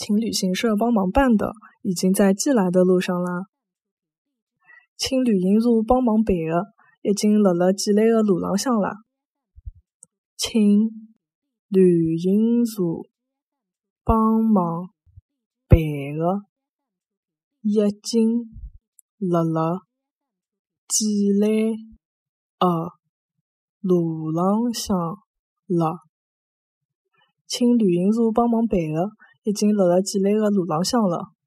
请旅行社帮忙办的，已经在寄来的路上啦。请旅行社帮忙办的，已经辣辣寄来的路浪向啦。请旅行社帮忙办的，已经辣辣寄来的路浪向了。请旅行社帮忙办的，已经辣辣寄来的路浪向了。